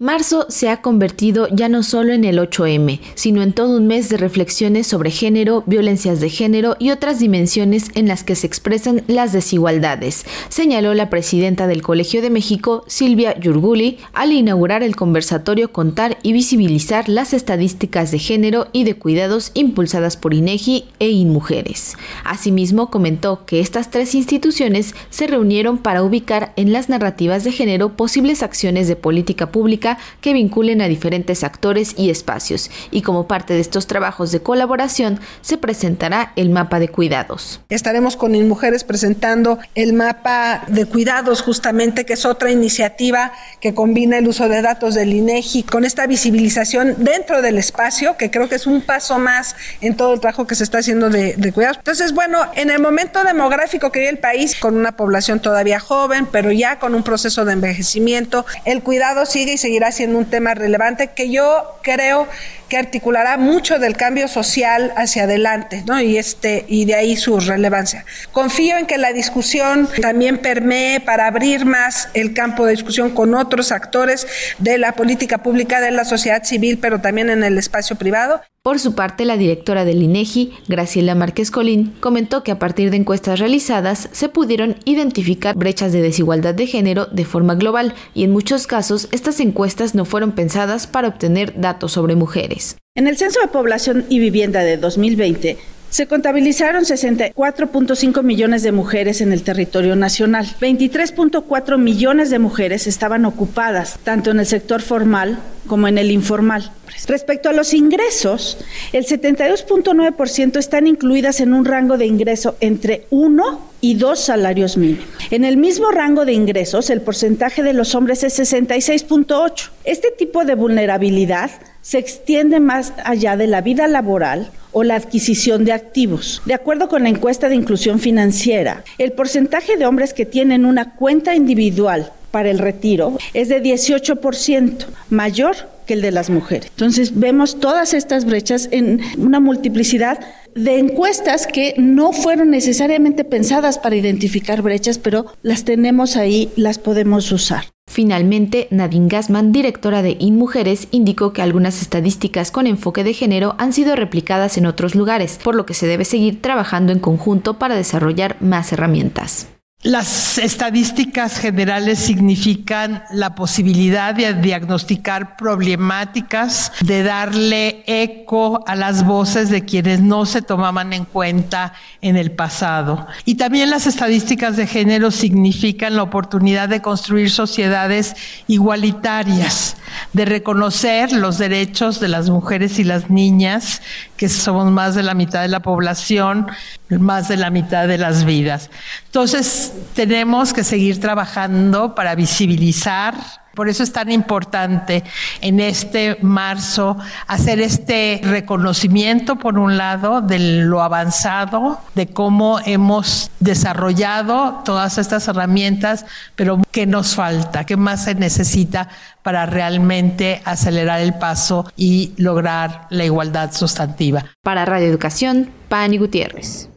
Marzo se ha convertido ya no solo en el 8M, sino en todo un mes de reflexiones sobre género, violencias de género y otras dimensiones en las que se expresan las desigualdades, señaló la presidenta del Colegio de México, Silvia Yurguli, al inaugurar el conversatorio Contar y visibilizar las estadísticas de género y de cuidados impulsadas por INEGI e InMujeres. Asimismo, comentó que estas tres instituciones se reunieron para ubicar en las narrativas de género posibles acciones de política pública que vinculen a diferentes actores y espacios, y como parte de estos trabajos de colaboración se presentará el mapa de cuidados. Estaremos con Mujeres presentando el mapa de cuidados justamente, que es otra iniciativa que combina el uso de datos del INEGI con esta visibilización dentro del espacio, que creo que es un paso más en todo el trabajo que se está haciendo de, cuidados. Entonces, bueno, en el momento demográfico que vive el país, con una población todavía joven, pero ya con un proceso de envejecimiento, el cuidado sigue y seguirá seguirá siendo un tema relevante que yo creo que articulará mucho del cambio social hacia adelante, ¿no? Y este y de ahí su relevancia. Confío en que la discusión también permee para abrir más el campo de discusión con otros actores de la política pública de la sociedad civil, pero también en el espacio privado. Por su parte, la directora del INEGI, Graciela Márquez Colín, comentó que a partir de encuestas realizadas se pudieron identificar brechas de desigualdad de género de forma global y en muchos casos estas encuestas no fueron pensadas para obtener datos sobre mujeres. En el Censo de Población y Vivienda de 2020 se contabilizaron 64.5 millones de mujeres en el territorio nacional. 23.4 millones de mujeres estaban ocupadas, tanto en el sector formal como en el informal. Respecto a los ingresos, el 72.9% están incluidas en un rango de ingreso entre 1 y 2 salarios mínimos. En el mismo rango de ingresos, el porcentaje de los hombres es 66.8. Este tipo de vulnerabilidad se extiende más allá de la vida laboral o la adquisición de activos. De acuerdo con la encuesta de inclusión financiera, el porcentaje de hombres que tienen una cuenta individual para el retiro es de 18%, mayor que el de las mujeres. Entonces vemos todas estas brechas en una multiplicidad de encuestas que no fueron necesariamente pensadas para identificar brechas, pero las tenemos ahí, las podemos usar. Finalmente, Nadine Gassman, directora de InMujeres, indicó que algunas estadísticas con enfoque de género han sido replicadas en otros lugares, por lo que se debe seguir trabajando en conjunto para desarrollar más herramientas. Las estadísticas generales significan la posibilidad de diagnosticar problemáticas, de darle eco a las voces de quienes no se tomaban en cuenta en el pasado. Y también las estadísticas de género significan la oportunidad de construir sociedades igualitarias, de reconocer los derechos de las mujeres y las niñas, que somos más de la mitad de la población, más de la mitad de las vidas. Entonces, tenemos que seguir trabajando para visibilizar. Por eso es tan importante en este marzo hacer este reconocimiento, por un lado, de lo avanzado, de cómo hemos desarrollado todas estas herramientas, pero qué nos falta, qué más se necesita para realmente acelerar el paso y lograr la igualdad sustantiva. Para Radio Educación, Pani Gutiérrez.